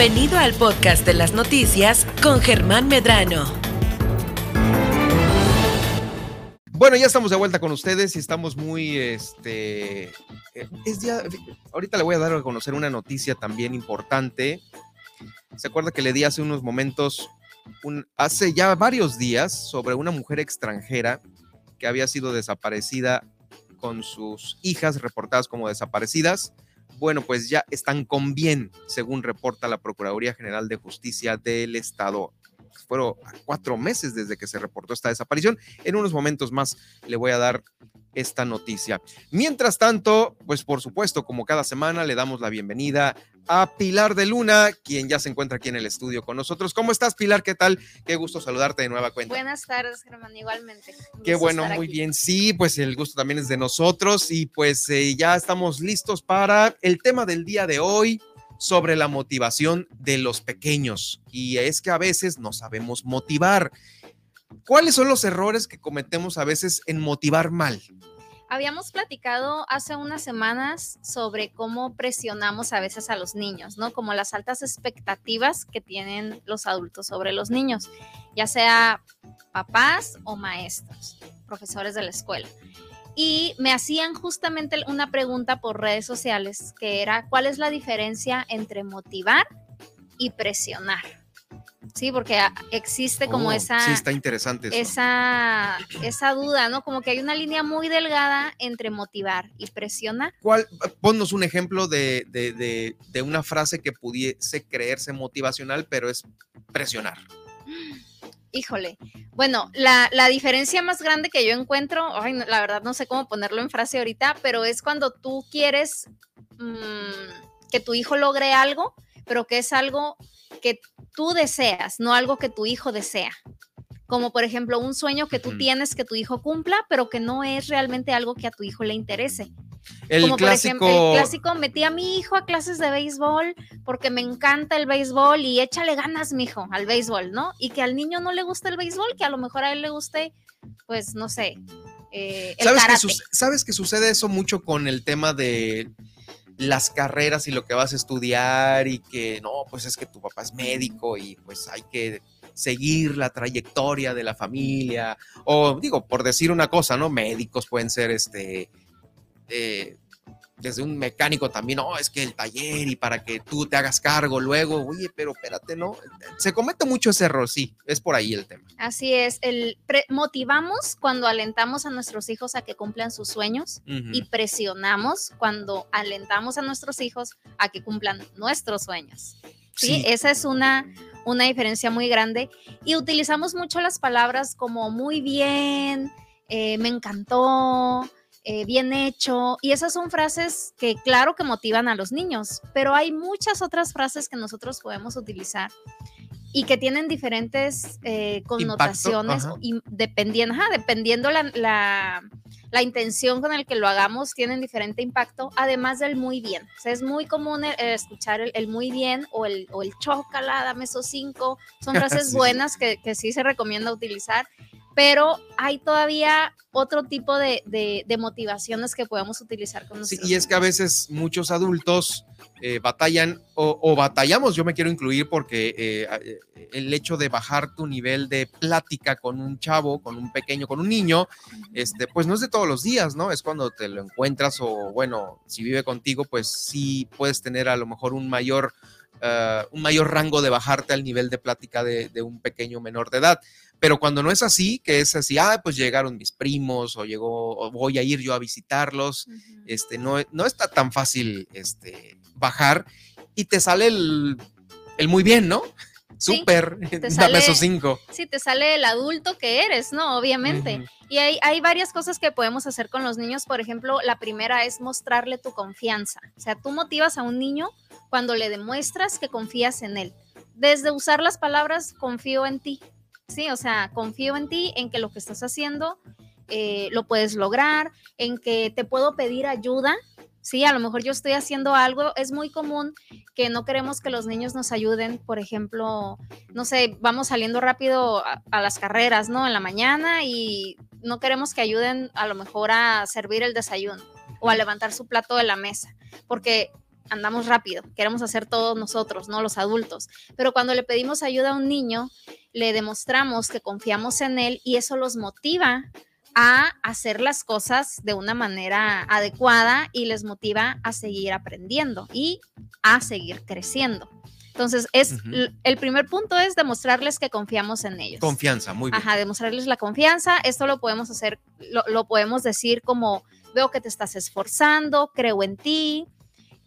Bienvenido al podcast de las noticias con Germán Medrano. Bueno, ya estamos de vuelta con ustedes y estamos muy, este, eh, es ya, ahorita le voy a dar a conocer una noticia también importante. Se acuerda que le di hace unos momentos, hace ya varios días, sobre una mujer extranjera que había sido desaparecida con sus hijas reportadas como desaparecidas. Bueno, pues ya están con bien, según reporta la Procuraduría General de Justicia del Estado. Fueron cuatro meses desde que se reportó esta desaparición. En unos momentos más le voy a dar esta noticia. Mientras tanto, pues por supuesto, como cada semana, le damos la bienvenida a Pilar de Luna, quien ya se encuentra aquí en el estudio con nosotros. ¿Cómo estás, Pilar? ¿Qué tal? Qué gusto saludarte de nueva cuenta. Buenas tardes, Germán, igualmente. Qué bueno, muy bien. Sí, pues el gusto también es de nosotros y pues eh, ya estamos listos para el tema del día de hoy sobre la motivación de los pequeños. Y es que a veces no sabemos motivar. ¿Cuáles son los errores que cometemos a veces en motivar mal? Habíamos platicado hace unas semanas sobre cómo presionamos a veces a los niños, ¿no? Como las altas expectativas que tienen los adultos sobre los niños, ya sea papás o maestros, profesores de la escuela. Y me hacían justamente una pregunta por redes sociales que era, ¿cuál es la diferencia entre motivar y presionar? Sí, porque existe como Oh, esa, Sí, está interesante. eso. esa, esa duda, ¿no? Como que hay una línea muy delgada entre motivar y presionar. ¿Cuál, ponnos un ejemplo de, de- de- de una frase que pudiese creerse motivacional, pero es presionar. Híjole. Bueno, la, la diferencia más grande que yo encuentro, ay, no, la verdad no sé cómo ponerlo en frase ahorita, pero es cuando tú quieres mm, que tu hijo logre algo, pero que es algo que tú deseas, no algo que tu hijo desea. Como por ejemplo un sueño que tú tienes que tu hijo cumpla, pero que no es realmente algo que a tu hijo le interese. El como por clásico. ejemplo, el clásico, metí a mi hijo a clases de béisbol porque me encanta el béisbol y échale ganas, mijo, al béisbol, ¿no? Y que al niño no le guste el béisbol, que a lo mejor a él le guste, pues, no sé, eh, el ¿Sabes karate. ¿Sabes que sucede eso mucho con el tema de las carreras y lo que vas a estudiar y que no, pues es que tu papá es médico y pues hay que seguir la trayectoria de la familia o digo, por decir una cosa, ¿no? Médicos pueden ser este, eh, desde un mecánico también, no, es que el taller y para que tú te hagas cargo luego, oye, pero espérate, ¿no? Se comete mucho ese error, sí, es por ahí el tema. Así es, el motivamos cuando alentamos a nuestros hijos a que cumplan sus sueños Ujú. y presionamos cuando alentamos a nuestros hijos a que cumplan nuestros sueños. ¿sí? Sí. Esa es una, una diferencia muy grande. Y utilizamos mucho las palabras como muy bien, eh, me encantó, eh, bien hecho. Y esas son frases que claro que motivan a los niños, pero hay muchas otras frases que nosotros podemos utilizar y que tienen diferentes eh, connotaciones y dependiendo, ajá, dependiendo la, la, la intención con el que lo hagamos, tienen diferente impacto, además del muy bien. O sea, es muy común el- el escuchar el, el muy bien o el, o el chócala, dame esos cinco. Son frases sí. buenas que, que sí se recomienda utilizar, pero hay todavía otro tipo de, de- de motivaciones que podemos utilizar con Sí, nosotros. y es que a veces muchos adultos eh, batallan o, o batallamos, yo me quiero incluir porque eh, eh, el hecho de bajar tu nivel de plática con un chavo, con un pequeño, con un niño, este, pues no es de todos los días, ¿no? Es cuando te lo encuentras o bueno, si vive contigo, pues sí puedes tener a lo mejor un mayor, ah, un mayor rango de bajarte al nivel de plática de, de un pequeño menor de edad. Pero cuando no es así, que es así, ah, pues llegaron mis primos o llegó, o voy a ir yo a visitarlos, este, no, no está tan fácil este, bajar y te sale el, el muy bien, ¿no? Sí, Súper, te dame esos cinco. Sí, te sale el adulto que eres, ¿no? Obviamente. Y hay, hay varias cosas que podemos hacer con los niños. Por ejemplo, la primera es mostrarle tu confianza. O sea, tú motivas a un niño cuando le demuestras que confías en él. Desde usar las palabras confío en ti. Sí, o sea, confío en ti, en que lo que estás haciendo eh, lo puedes lograr, en que te puedo pedir ayuda. Sí, a lo mejor yo estoy haciendo algo. Es muy común que no queremos que los niños nos ayuden. Por ejemplo, no sé, vamos saliendo rápido a, a las carreras, ¿no? En la mañana y no queremos que ayuden a lo mejor a servir el desayuno o a levantar su plato de la mesa, porque andamos rápido, queremos hacer todos nosotros, no los adultos. Pero cuando le pedimos ayuda a un niño, le demostramos que confiamos en él y eso los motiva a hacer las cosas de una manera adecuada y les motiva a seguir aprendiendo y a seguir creciendo. Entonces, es el primer punto es demostrarles que confiamos en ellos. Confianza, muy bien. Ajá, demostrarles la confianza. Esto lo podemos hacer, lo, podemos decir como veo que te estás esforzando, creo en ti,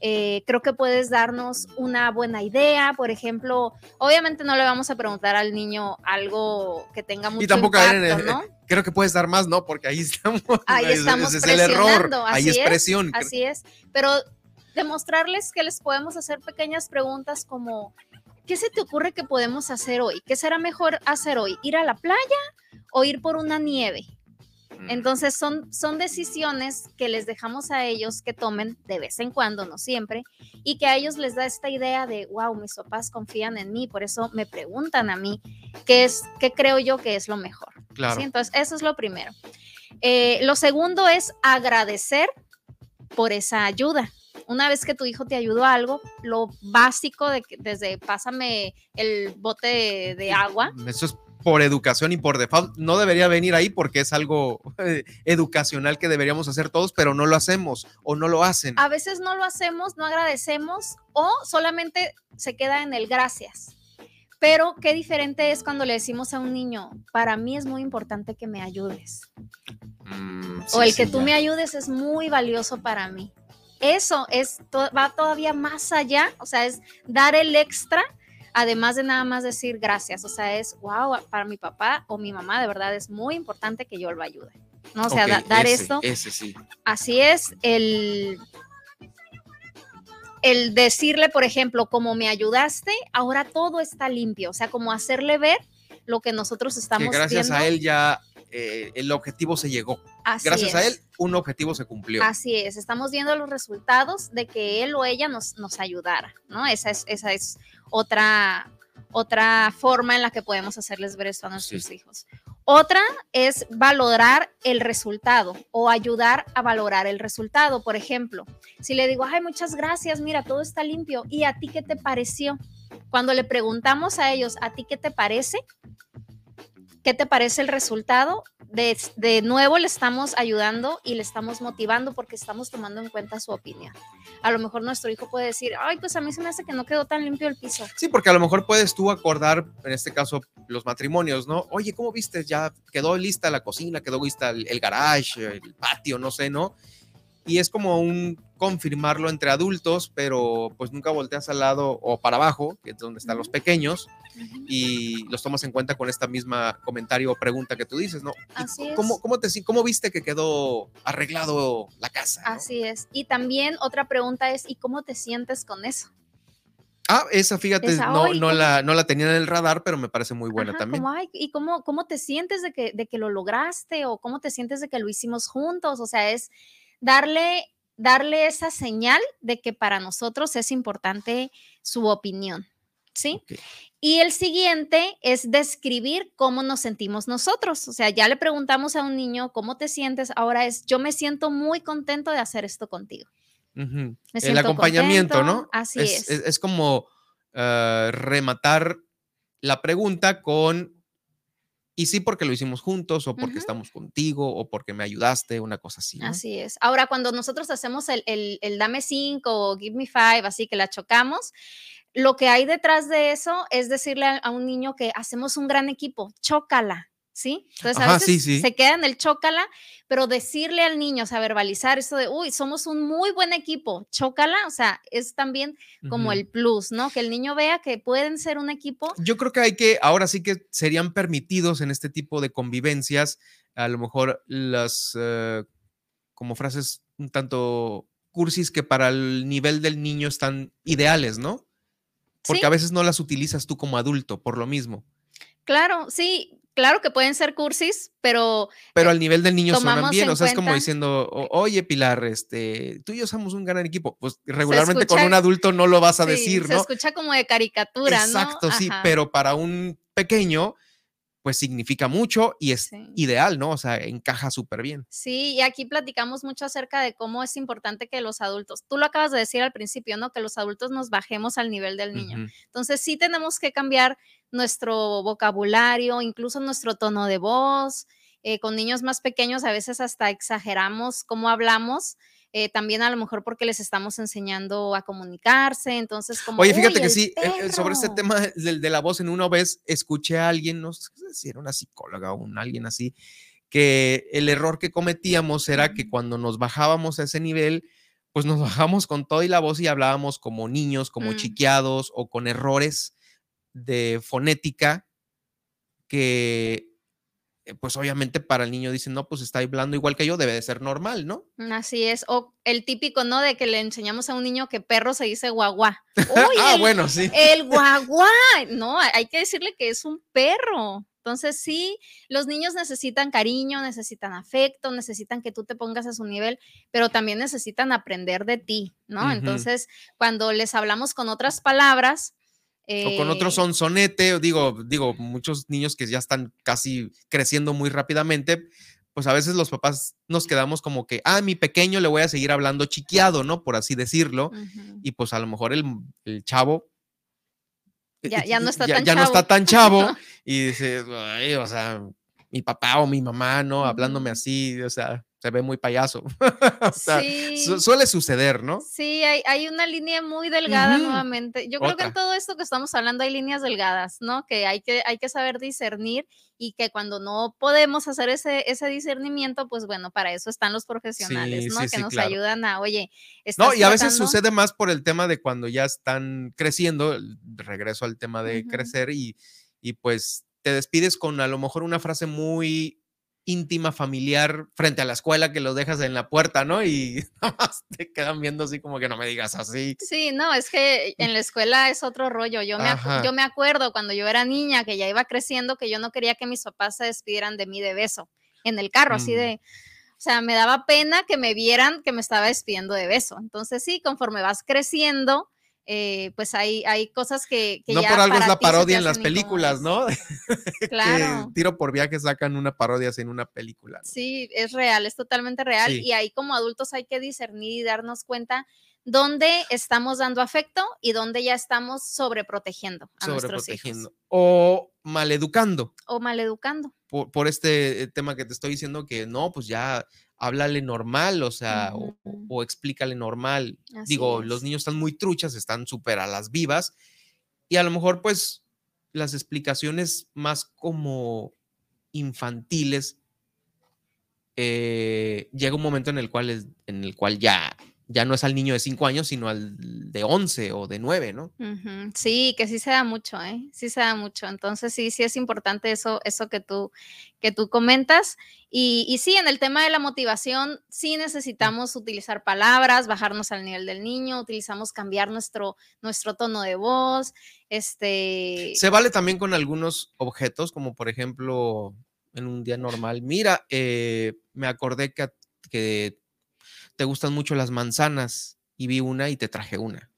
eh, creo que puedes darnos una buena idea. Por ejemplo, obviamente no le vamos a preguntar al niño algo que tenga mucho y tampoco impacto, ¿no? Creo que puedes dar más, ¿no? Porque ahí estamos. Ahí estamos es, el error. ahí es, presión. Así es. Pero demostrarles que les podemos hacer pequeñas preguntas como, ¿qué se te ocurre que podemos hacer hoy? ¿Qué será mejor hacer hoy? ¿Ir a la playa o ir por una nieve? Entonces son, son decisiones que les dejamos a ellos que tomen de vez en cuando, no siempre, y que a ellos les da esta idea de, wow, mis papás confían en mí, por eso me preguntan a mí qué es, qué creo yo que es lo mejor. Claro. Entonces, eso es lo primero. Eh, lo segundo es agradecer por esa ayuda una vez que tu hijo te ayudó a algo, lo básico de que desde pásame el bote de, agua. Eso es por educación y por default. No debería venir ahí porque es algo eh, educacional que deberíamos hacer todos, pero no lo hacemos o no lo hacen. A veces no lo hacemos, no agradecemos o solamente se queda en el gracias. Pero qué diferente es cuando le decimos a un niño, para mí es muy importante que me ayudes. Mm, o el que tú me ayudes es muy valioso para mí eso es, va todavía más allá, o sea, es dar el extra, además de nada más decir gracias, o sea, es, wow, para mi papá o mi mamá, de verdad es muy importante que yo lo ayude, ¿no? O sea, dar esto. Ese sí. Así es, el, el decirle, por ejemplo, como me ayudaste, ahora todo está limpio, o sea, como hacerle ver lo que nosotros estamos que gracias a él ya eh, el objetivo se llegó. Gracias a él, un objetivo se cumplió. Así es, estamos viendo los resultados de que él o ella nos, nos ayudara, ¿no? Esa es, esa es otra, otra forma en la que podemos hacerles ver esto a nuestros hijos. Otra es valorar el resultado o ayudar a valorar el resultado. Por ejemplo, si le digo, ay, muchas gracias, mira, todo está limpio, ¿y a ti qué te pareció? Cuando le preguntamos a ellos, ¿a ti qué te parece? ¿Qué te parece el resultado? De, de, nuevo le estamos ayudando y le estamos motivando porque estamos tomando en cuenta su opinión. A lo mejor nuestro hijo puede decir, ay, pues a mí se me hace que no quedó tan limpio el piso. Sí, porque a lo mejor puedes tú acordar, en este caso, los matrimonios, ¿no? Oye, ¿cómo viste? Ya quedó lista la cocina, quedó lista el, el garage, el patio, no sé, ¿no? Y es como un confirmarlo entre adultos, pero pues nunca volteas al lado o para abajo, que es donde están los pequeños, y los tomas en cuenta con esta misma comentario o pregunta que tú dices, ¿no? Así es. ¿Cómo, cómo, te, ¿Cómo viste que quedó arreglado la casa? Así es. Y también otra pregunta es, ¿y cómo te sientes con eso? Ah, esa, fíjate, no, no, la, no la tenía en el radar, pero me parece muy buena también. ¿Y cómo, cómo te sientes de que, de que lo lograste o cómo te sientes de que lo hicimos juntos? O sea, es darle, darle esa señal de que para nosotros es importante su opinión. ¿sí? Y el siguiente es describir cómo nos sentimos nosotros. O sea, ya le preguntamos a un niño cómo te sientes, ahora es yo me siento muy contento de hacer esto contigo. el acompañamiento, ¿no? Así es. Es, como ah, rematar la pregunta con, y sí porque lo hicimos juntos, o porque estamos contigo, o porque me ayudaste, una cosa así. Así es. Ahora, cuando nosotros hacemos el, el, el dame cinco o give me five, así que la chocamos, lo que hay detrás de eso es decirle a, un niño que hacemos un gran equipo, chócala, ¿sí? Entonces a veces se queda en el chócala, pero decirle al niño, o sea, verbalizar eso de, uy, somos un muy buen equipo, chócala, o sea, es también como el plus, ¿no? Que el niño vea que pueden ser un equipo. Yo creo que hay que, ahora sí que serían permitidos en este tipo de convivencias, a lo mejor las, eh, como frases un tanto cursis que para el nivel del niño están ideales, ¿no? Porque a veces no las utilizas tú como adulto, por lo mismo. Claro, sí, claro que pueden ser cursis, pero. Pero al nivel del niño suenan bien. O sea, es como diciendo, oye, Pilar, este, tú y yo somos un gran equipo. Pues regularmente con un adulto no lo vas a decir, ¿no? Se escucha como de caricatura, Exacto, sí, pero para un pequeño pues significa mucho y es Sí. ideal, ¿no? O sea, encaja súper bien. Sí, y aquí platicamos mucho acerca de cómo es importante que los adultos, tú lo acabas de decir al principio, ¿no? Que los adultos nos bajemos al nivel del niño. Ujú. Entonces sí tenemos que cambiar nuestro vocabulario, incluso nuestro tono de voz. Eh, con niños más pequeños a veces hasta exageramos cómo hablamos. Eh, también a lo mejor porque les estamos enseñando a comunicarse, entonces como... Oye, fíjate "Uy, que sí, eh, eh, sobre este perro". tema del de la voz, en una vez escuché a alguien, no sé si era una psicóloga o un alguien así, que el error que cometíamos era que cuando nos bajábamos a ese nivel, pues nos bajamos con todo y la voz y hablábamos como niños, como Mm. chiqueados o con errores de fonética que, pues obviamente para el niño dicen, no, pues está hablando igual que yo, debe de ser normal, ¿no? Así es, o el típico, ¿no? De que le enseñamos a un niño que perro se dice guagua. Uy, ah, el, bueno, sí. el guagua, no, hay que decirle que es un perro. Entonces, sí, los niños necesitan cariño, necesitan afecto, necesitan que tú te pongas a su nivel, pero también necesitan aprender de ti, ¿no? Entonces, cuando les hablamos con otras palabras, O con otro eh, sonsonete, o digo, digo, muchos niños que ya están casi creciendo muy rápidamente, pues a veces los papás nos quedamos como que, ah, mi pequeño le voy a seguir hablando chiqueado, ¿no? Por así decirlo. Y pues a lo mejor el, el chavo. Ya- eh, ya no está ya, tan ya no está chavo. tan chavo y dice, "Ay, o sea, mi papá o mi mamá, ¿no? Hablándome así, o sea, se ve muy payaso. o sea, Sí. su- suele suceder, ¿no? Sí, hay, hay una línea muy delgada nuevamente. Yo creo que en todo esto que estamos hablando hay líneas delgadas, ¿no? Que hay que, hay que saber discernir y que cuando no podemos hacer ese, ese discernimiento, pues bueno, para eso están los profesionales, Sí, ¿no? sí, que nos claro. ayudan a, oye, No, y a veces sucede más por el tema de cuando ya están creciendo, regreso al tema de crecer y, y pues te despides con a lo mejor una frase muy íntima, familiar, frente a la escuela que lo dejas en la puerta, ¿no? Y nada más te quedan viendo así como que no me digas así. Sí, no, es que en la escuela es otro rollo. Yo me, yo me acuerdo cuando yo era niña, que ya iba creciendo, que yo no quería que mis papás se despidieran de mí de beso en el carro, así Mm. de, o sea, me daba pena que me vieran que me estaba despidiendo de beso. Entonces, sí, conforme vas creciendo, eh, pues hay, hay cosas que, que no ya por algo es la parodia en las películas. ¿no? Claro. que tiro por viaje sacan una parodia en una película. ¿no? Sí, es real, es totalmente real. Sí. Y ahí como adultos hay que discernir y darnos cuenta dónde estamos dando afecto y dónde ya estamos sobreprotegiendo a nuestros hijos. O maleducando. o maleducando. por, por este eh, tema que te estoy diciendo que no, pues ya háblale normal, o sea, o- o, Ujú. o explícale normal. Así Digo, los niños están muy truchas, están súper a las vivas y a lo mejor pues las explicaciones más como infantiles, eh, llega un momento en el cual, es- en el cual ya, ya no es al niño de 5 años, sino al de 11 o de 9, ¿no? Sí, que sí se da mucho, ¿eh? Sí se da mucho. Entonces sí, sí es importante eso, eso que tú, que tú comentas. Y, y sí, en el tema de la motivación, sí necesitamos utilizar palabras, bajarnos al nivel del niño, utilizamos cambiar nuestro, nuestro tono de voz, este... Se vale también con algunos objetos, como por ejemplo, en un día normal. Mira, eh, me acordé que te gustan mucho las manzanas y vi una y te traje una.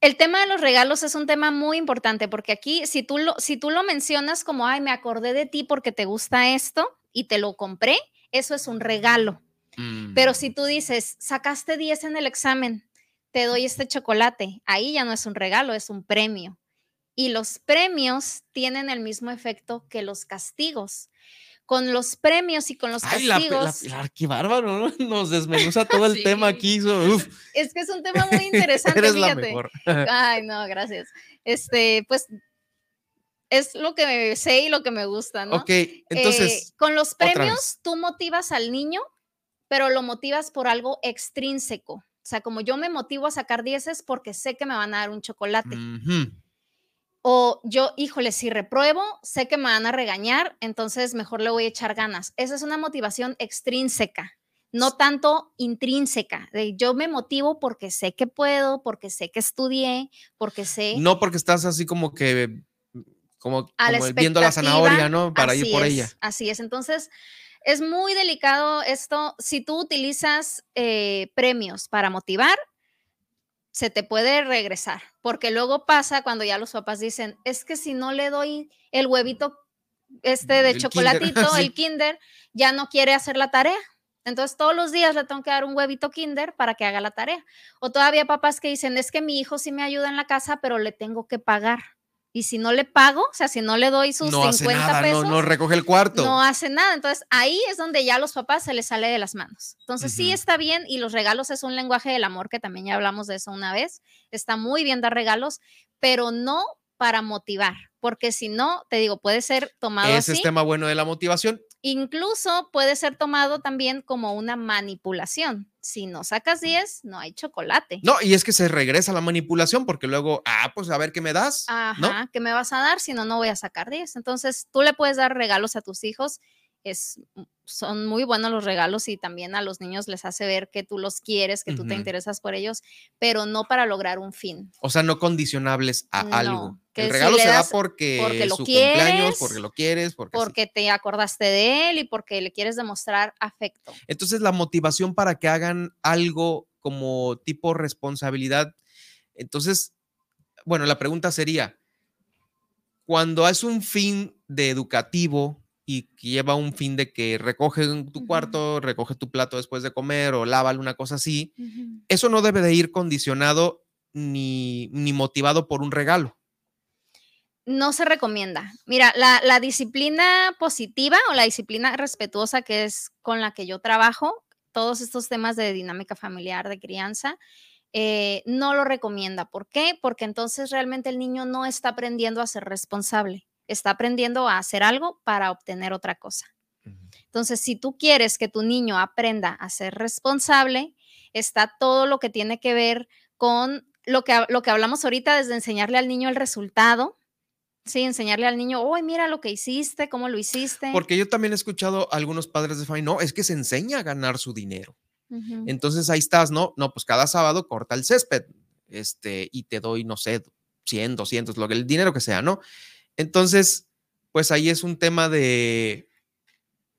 El tema de los regalos es un tema muy importante porque aquí, si tú lo, si tú lo mencionas como, ay, me acordé de ti porque te gusta esto y te lo compré, eso es un regalo. Pero si Mm, tú dices, sacaste 10 en el examen, te doy este chocolate, ahí ya no es un regalo, es un premio. Y los premios tienen el mismo efecto que los castigos. Con los premios y con los Ay, la, pe- la, castigos, la- qué bárbaro, ¿no? Nos desmenuza todo el tema Sí. aquí. so- uf, es que es un tema muy interesante, eres la fíjate. mejor. Ay, no, gracias. Este, pues es lo que sé y lo que me gusta, ¿no? ok, Eh, entonces, con los premios, tú motivas al niño, pero lo motivas por algo extrínseco. O sea, como yo me motivo a sacar dieces porque sé que me van a dar un chocolate. ujú, O yo, híjole, si repruebo, sé que me van a regañar, entonces mejor le voy a echar ganas. Esa es una motivación extrínseca, no tanto intrínseca. De yo me motivo porque sé que puedo, porque sé que estudié, porque sé. no porque estás así como que, como, a la como viendo la zanahoria, ¿no? Para ir por es, ella. Así es. Entonces, es muy delicado esto. Si tú utilizas eh, premios para motivar, se te puede regresar, porque luego pasa cuando ya los papás dicen, es que si no le doy el huevito este de El chocolatito, el kinder, ya no quiere hacer la tarea. Entonces todos los días le tengo que dar un huevito kinder para que haga la tarea. O todavía papás que dicen, es que mi hijo sí me ayuda en la casa, pero le tengo que pagar. Y si no le pago, o sea, si no le doy sus No hace 50 nada, pesos, no, no recoge el cuarto. no hace nada. Entonces ahí es donde ya a los papás se les sale de las manos. Entonces sí Ujú. está bien y los regalos es un lenguaje del amor que también ya hablamos de eso una vez. Está muy bien dar regalos, pero no para motivar, porque si no, te digo, puede ser tomado Ese así. es tema bueno de la motivación. Incluso puede ser tomado también como una manipulación. Si no sacas 10, no hay chocolate. No, y es que se regresa la manipulación porque luego, ah, pues a ver qué me das. ¿no? Ajá, ¿qué me vas a dar? Si no, no voy a sacar 10. Entonces, tú le puedes dar regalos a tus hijos. Es, son muy buenos los regalos y también a los niños les hace ver que tú los quieres, que tú te interesas por ellos, pero no para lograr un fin. O sea, no condicionables a No, algo. que El si regalo le se da porque, porque lo su cumpleaños, quieres, porque lo quieres. Porque te acordaste de él y porque le quieres demostrar afecto. Entonces, la motivación para que hagan algo como tipo responsabilidad. Entonces, bueno, la pregunta sería, cuando es un fin de educativo y lleva un fin de que recoge tu cuarto, recoge tu plato después de comer o lávalo, una cosa así, eso no debe de ir condicionado ni, ni motivado por un regalo. no se recomienda. Mira, la, la disciplina positiva o la disciplina respetuosa que es con la que yo trabajo, todos estos temas de dinámica familiar, de crianza, eh, no lo recomienda. ¿Por qué? Porque entonces realmente el niño no está aprendiendo a ser responsable, está aprendiendo a hacer algo para obtener otra cosa. Entonces, si tú quieres que tu niño aprenda a ser responsable, está todo lo que tiene que ver con lo que, lo que hablamos ahorita, desde enseñarle al niño el resultado, Sí, enseñarle al niño, oye, mira lo que hiciste, cómo lo hiciste. Porque yo también he escuchado a algunos padres de familia, no, es que se enseña a ganar su dinero. Entonces ahí estás, ¿no? No, pues cada sábado corta el césped, este, y te doy, no sé, 100, 200, lo que el dinero que sea, ¿no? Entonces, pues ahí es un tema de,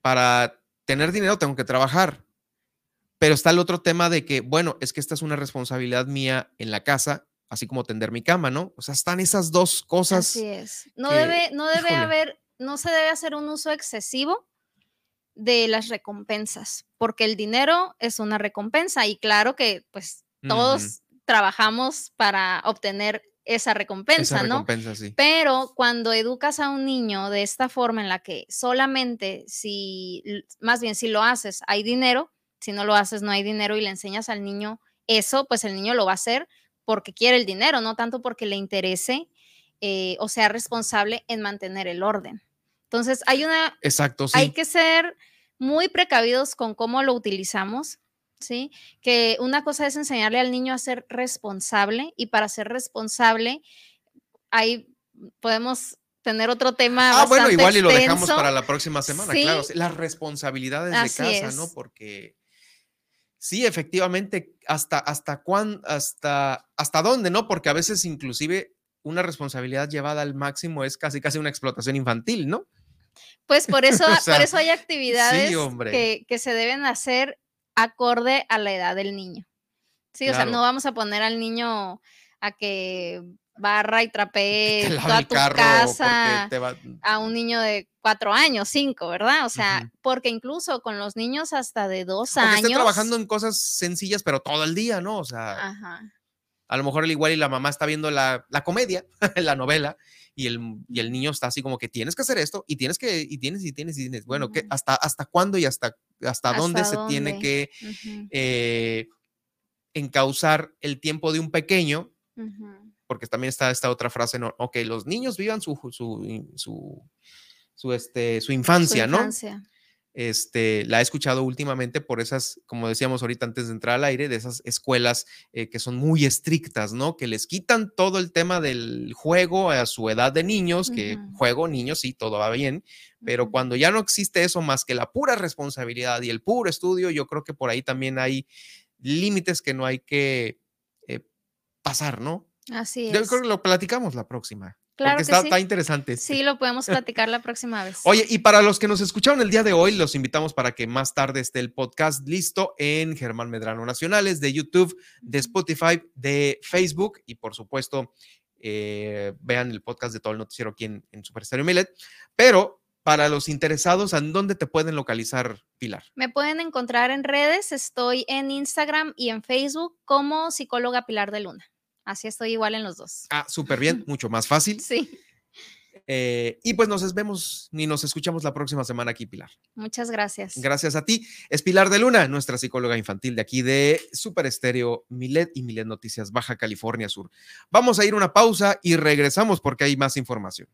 para tener dinero tengo que trabajar, pero está el otro tema de que, bueno, es que esta es una responsabilidad mía en la casa, así como tender mi cama, ¿no? O sea, están esas dos cosas. Así es. No que, debe, no debe híjole. haber, no se debe hacer un uso excesivo de las recompensas, porque el dinero es una recompensa y claro que pues todos trabajamos para obtener esa recompensa, Esa ¿no? recompensa, sí. Pero cuando educas a un niño de esta forma en la que solamente si, más bien si lo haces, hay dinero, si no lo haces, no hay dinero y le enseñas al niño eso, pues el niño lo va a hacer porque quiere el dinero, no tanto porque le interese eh, o sea responsable en mantener el orden. Entonces, hay una, Exacto, sí. hay que ser muy precavidos con cómo lo utilizamos, ¿sí? Que una cosa es enseñarle al niño a ser responsable y para ser responsable, ahí podemos tener otro tema. Ah, bueno, igual y lo dejamos para la próxima semana, Sí. claro. Las responsabilidades Así de casa, ¿no? Porque sí, efectivamente, hasta, hasta cuán, hasta, hasta dónde, ¿no? Porque a veces inclusive una responsabilidad llevada al máximo es casi casi una explotación infantil, ¿no? Pues por eso, O sea, por eso hay actividades que, que se deben hacer acorde a la edad del niño. Sí, o sea, no vamos a poner al niño a que barra y trapee toda tu casa te va. a un niño de cuatro años, cinco, ¿verdad? O sea, porque incluso con los niños hasta de dos Aunque años. esté trabajando en cosas sencillas, pero todo el día, ¿no? O sea, Ajá. A lo mejor el igual y la mamá está viendo la, la comedia, la novela, y el, y el niño está así como que tienes que hacer esto, y tienes que, y tienes, y tienes, y tienes. Bueno, ¿qué- Ujú. hasta, ¿hasta cuándo y hasta, hasta, dónde ¿Hasta se tiene que eh, encauzar el tiempo de un pequeño? Porque también está esta otra frase, ¿no? Ok, los niños vivan su, su, su, su, este, su Su infancia, ¿no? Este, la he escuchado últimamente por esas, como decíamos ahorita antes de entrar al aire, de esas escuelas eh, que son muy estrictas, ¿no? Que les quitan todo el tema del juego a su edad de niños, que juego, niños, sí, todo va bien, pero cuando ya no existe eso más que la pura responsabilidad y el puro estudio, yo creo que por ahí también hay límites que no hay que eh, pasar, ¿no? Así Yo es. creo que lo platicamos la próxima. Claro porque que está, sí. está interesante. Sí, lo podemos platicar la próxima vez. Oye, y para los que nos escucharon el día de hoy, los invitamos para que más tarde esté el podcast listo en Germán Medrano Nacionales, de YouTube, de Spotify, de Facebook y por supuesto eh, vean el podcast de todo el noticiero aquí en, en Super Stereo Millet. Pero para los interesados, ¿en dónde te pueden localizar, Pilar? Me pueden encontrar en redes, estoy en Instagram y en Facebook como psicóloga Pilar de Luna. Así estoy igual en los dos. Ah, súper bien, mucho más fácil. Sí. Eh, y pues nos vemos ni nos escuchamos la próxima semana aquí, Pilar. Muchas gracias. Gracias a ti. Es Pilar de Luna, nuestra psicóloga infantil de aquí de Super Estéreo Milet y Milet Noticias Baja California Sur. Vamos a ir una pausa y regresamos porque hay más información.